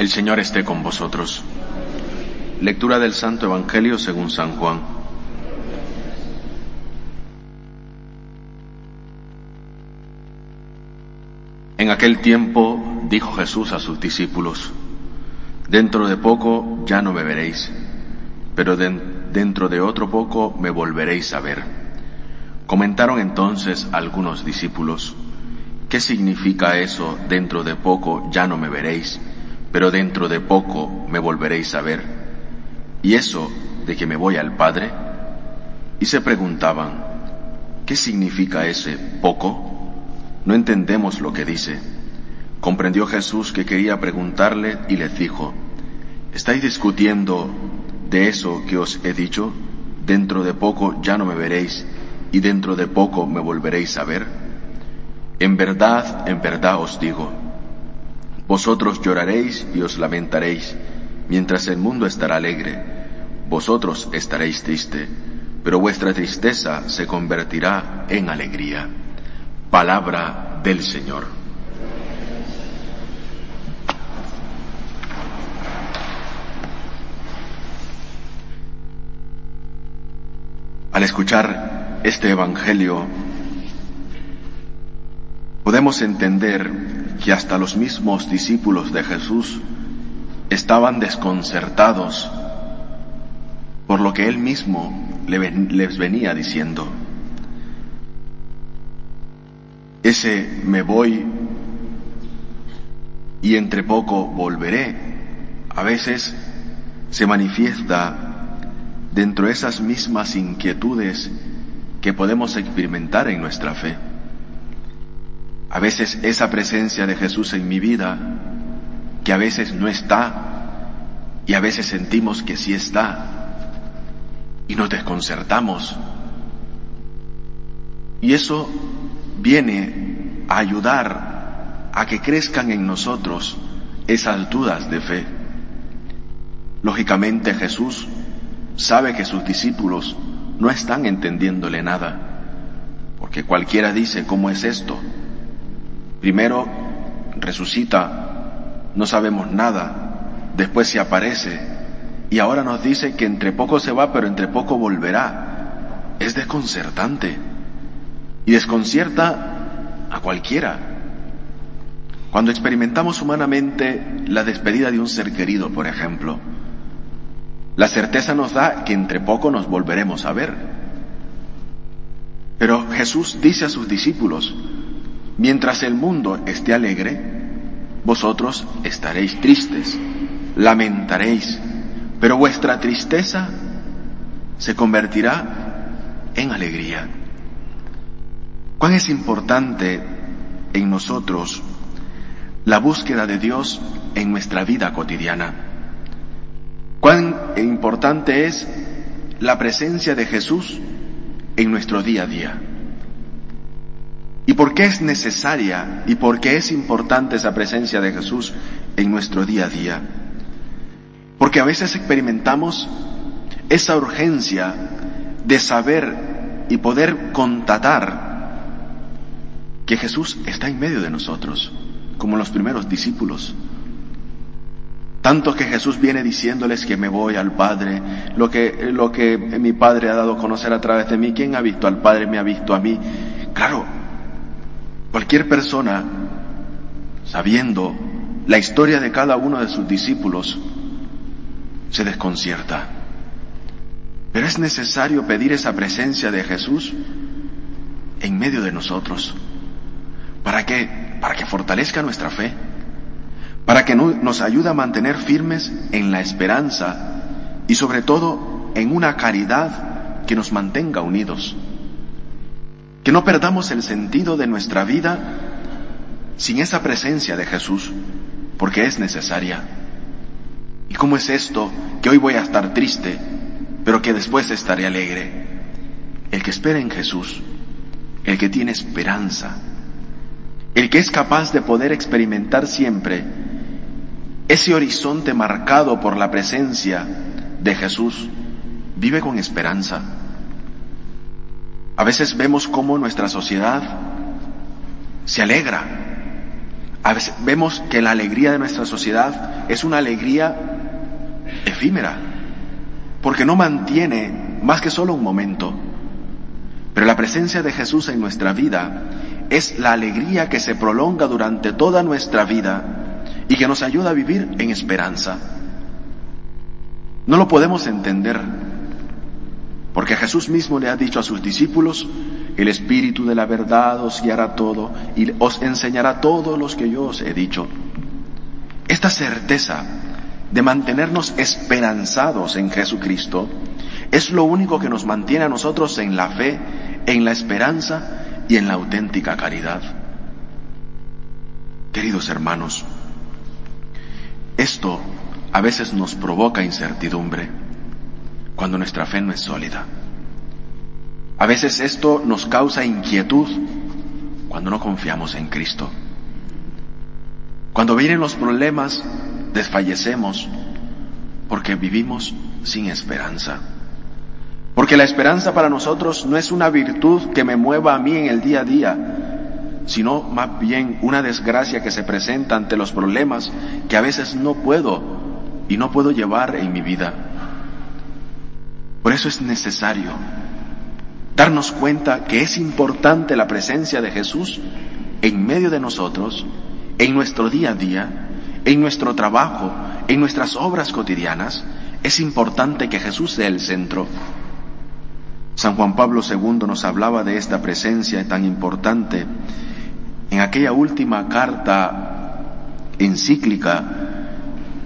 El Señor esté con vosotros. Lectura del Santo Evangelio según San Juan. En aquel tiempo dijo Jesús a sus discípulos, Dentro de poco ya no me veréis, pero den- dentro de otro poco me volveréis a ver. Comentaron entonces algunos discípulos, ¿qué significa eso dentro de poco ya no me veréis? Pero dentro de poco me volveréis a ver. ¿Y eso de que me voy al Padre? Y se preguntaban, ¿qué significa ese poco? No entendemos lo que dice. Comprendió Jesús que quería preguntarle y les dijo, ¿estáis discutiendo de eso que os he dicho? Dentro de poco ya no me veréis y dentro de poco me volveréis a ver. En verdad, en verdad os digo, vosotros lloraréis y os lamentaréis, mientras el mundo estará alegre. Vosotros estaréis triste, pero vuestra tristeza se convertirá en alegría. Palabra del Señor. Al escuchar este Evangelio, podemos entender que hasta los mismos discípulos de Jesús estaban desconcertados por lo que él mismo les venía diciendo. Ese me voy y entre poco volveré, a veces se manifiesta dentro de esas mismas inquietudes que podemos experimentar en nuestra fe. A veces esa presencia de Jesús en mi vida, que a veces no está, y a veces sentimos que sí está, y nos desconcertamos. Y eso viene a ayudar a que crezcan en nosotros esas dudas de fe. Lógicamente Jesús sabe que sus discípulos no están entendiéndole nada, porque cualquiera dice, ¿cómo es esto? Primero resucita, no sabemos nada, después se aparece y ahora nos dice que entre poco se va, pero entre poco volverá. Es desconcertante y desconcierta a cualquiera. Cuando experimentamos humanamente la despedida de un ser querido, por ejemplo, la certeza nos da que entre poco nos volveremos a ver. Pero Jesús dice a sus discípulos, mientras el mundo esté alegre, vosotros estaréis tristes, lamentaréis, pero vuestra tristeza se convertirá en alegría. ¿Cuán es importante en nosotros la búsqueda de Dios en nuestra vida cotidiana? ¿Cuán importante es la presencia de Jesús en nuestro día a día? ¿Y por qué es necesaria y por qué es importante esa presencia de Jesús en nuestro día a día? Porque a veces experimentamos esa urgencia de saber y poder contatar que Jesús está en medio de nosotros, como los primeros discípulos. Tanto que Jesús viene diciéndoles que me voy al Padre, lo que, lo que mi Padre ha dado a conocer a través de mí, quien ha visto al Padre me ha visto a mí. Claro, cualquier persona, sabiendo la historia de cada uno de sus discípulos, se desconcierta. Pero es necesario pedir esa presencia de Jesús en medio de nosotros. ¿Para qué? Para que fortalezca nuestra fe, para que no- nos ayude a mantener firmes en la esperanza y sobre todo en una caridad que nos mantenga unidos. Que no perdamos el sentido de nuestra vida sin esa presencia de Jesús, porque es necesaria. ¿Y cómo es esto que hoy voy a estar triste, pero que después estaré alegre? El que espera en Jesús, el que tiene esperanza, el que es capaz de poder experimentar siempre ese horizonte marcado por la presencia de Jesús, vive con esperanza. A veces vemos cómo nuestra sociedad se alegra. A veces vemos que la alegría de nuestra sociedad es una alegría efímera, porque no mantiene más que solo un momento. Pero la presencia de Jesús en nuestra vida es la alegría que se prolonga durante toda nuestra vida y que nos ayuda a vivir en esperanza. No lo podemos entender, porque Jesús mismo le ha dicho a sus discípulos, el Espíritu de la verdad os guiará todo y os enseñará todo lo que yo os he dicho. Esta certeza de mantenernos esperanzados en Jesucristo es lo único que nos mantiene a nosotros en la fe, en la esperanza y en la auténtica caridad. Queridos hermanos, esto a veces nos provoca incertidumbre cuando nuestra fe no es sólida. A veces esto nos causa inquietud cuando no confiamos en Cristo. Cuando vienen los problemas, desfallecemos porque vivimos sin esperanza. Porque la esperanza para nosotros no es una virtud que me mueva a mí en el día a día, sino más bien una desgracia que se presenta ante los problemas que a veces no puedo y no puedo llevar en mi vida. Por eso es necesario darnos cuenta que es importante la presencia de Jesús en medio de nosotros, en nuestro día a día, en nuestro trabajo, en nuestras obras cotidianas. Es importante que Jesús sea el centro. San Juan Pablo II nos hablaba de esta presencia tan importante en aquella última carta encíclica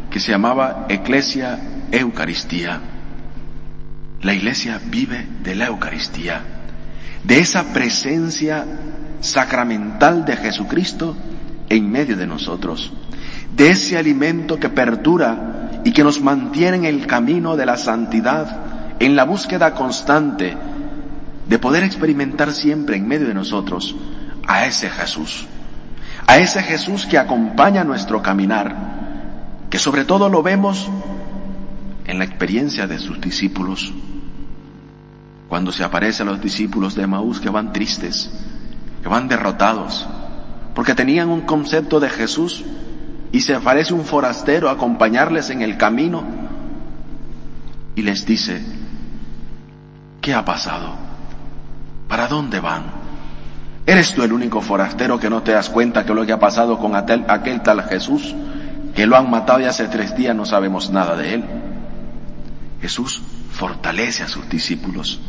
que se llamaba Eclesia Eucaristía. La iglesia vive de la Eucaristía, de esa presencia sacramental de Jesucristo en medio de nosotros, de ese alimento que perdura y que nos mantiene en el camino de la santidad en la búsqueda constante de poder experimentar siempre en medio de nosotros a ese Jesús, a ese Jesús que acompaña nuestro caminar, que sobre todo lo vemos en la experiencia de sus discípulos, cuando se aparecen los discípulos de Maús que van tristes, que van derrotados, porque tenían un concepto de Jesús y se aparece un forastero a acompañarles en el camino y les dice, ¿Qué ha pasado? ¿Para dónde van? ¿Eres tú el único forastero que no te das cuenta que lo que ha pasado con aquel, aquel tal Jesús, que lo han matado y hace tres días no sabemos nada de él? Jesús fortalece a sus discípulos.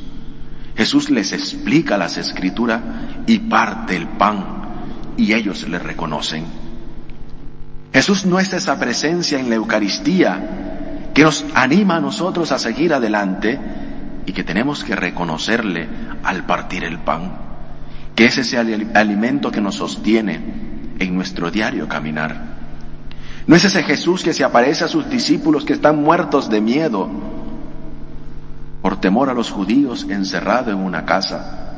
Jesús les explica las escrituras y parte el pan y ellos le reconocen. Jesús no es esa presencia en la Eucaristía que nos anima a nosotros a seguir adelante, y que tenemos que reconocerle al partir el pan, que es ese alimento que nos sostiene en nuestro diario caminar. No es ese Jesús que se aparece a sus discípulos que están muertos de miedo por temor a los judíos encerrado en una casa,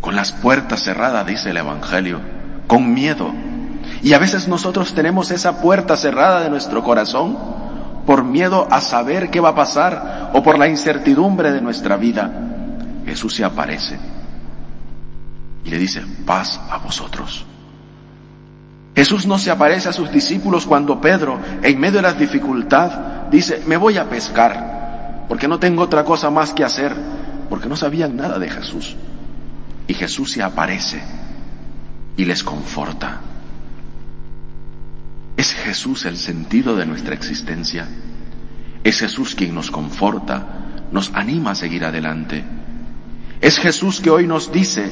con las puertas cerradas, dice el Evangelio, con miedo. Y a veces nosotros tenemos esa puerta cerrada de nuestro corazón por miedo a saber qué va a pasar o por la incertidumbre de nuestra vida, Jesús se aparece y le dice, paz a vosotros. Jesús no se aparece a sus discípulos cuando Pedro, en medio de la dificultad, dice, me voy a pescar, porque no tengo otra cosa más que hacer, porque no sabían nada de Jesús. Y Jesús se aparece y les conforta. ¿Es Jesús el sentido de nuestra existencia? Es Jesús quien nos conforta, nos anima a seguir adelante. Es Jesús que hoy nos dice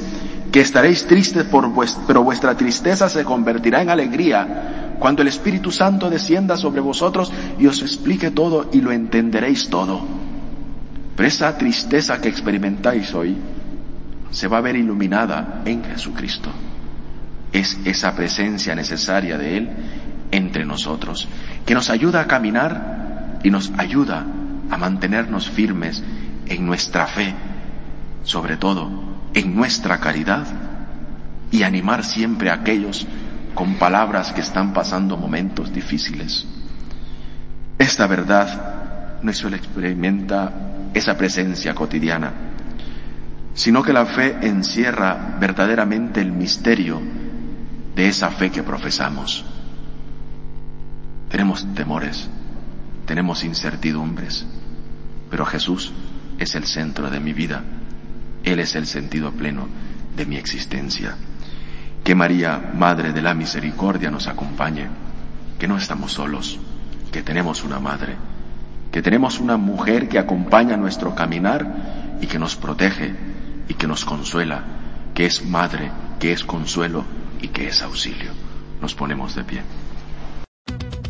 que estaréis tristes, por pero vuestra tristeza se convertirá en alegría cuando el Espíritu Santo descienda sobre vosotros y os explique todo y lo entenderéis todo. Pero esa tristeza que experimentáis hoy se va a ver iluminada en Jesucristo es esa presencia necesaria de Él entre nosotros, que nos ayuda a caminar y nos ayuda a mantenernos firmes en nuestra fe, sobre todo en nuestra caridad y animar siempre a aquellos con palabras que están pasando momentos difíciles. Esta verdad no solo experimenta esa presencia cotidiana, sino que la fe encierra verdaderamente el misterio de esa fe que profesamos. Tenemos temores, tenemos incertidumbres, pero Jesús es el centro de mi vida, Él es el sentido pleno de mi existencia. Que María, Madre de la Misericordia, nos acompañe, que no estamos solos, que tenemos una Madre, que tenemos una mujer que acompaña nuestro caminar y que nos protege y que nos consuela, que es Madre, que es consuelo y que es auxilio. Nos ponemos de pie.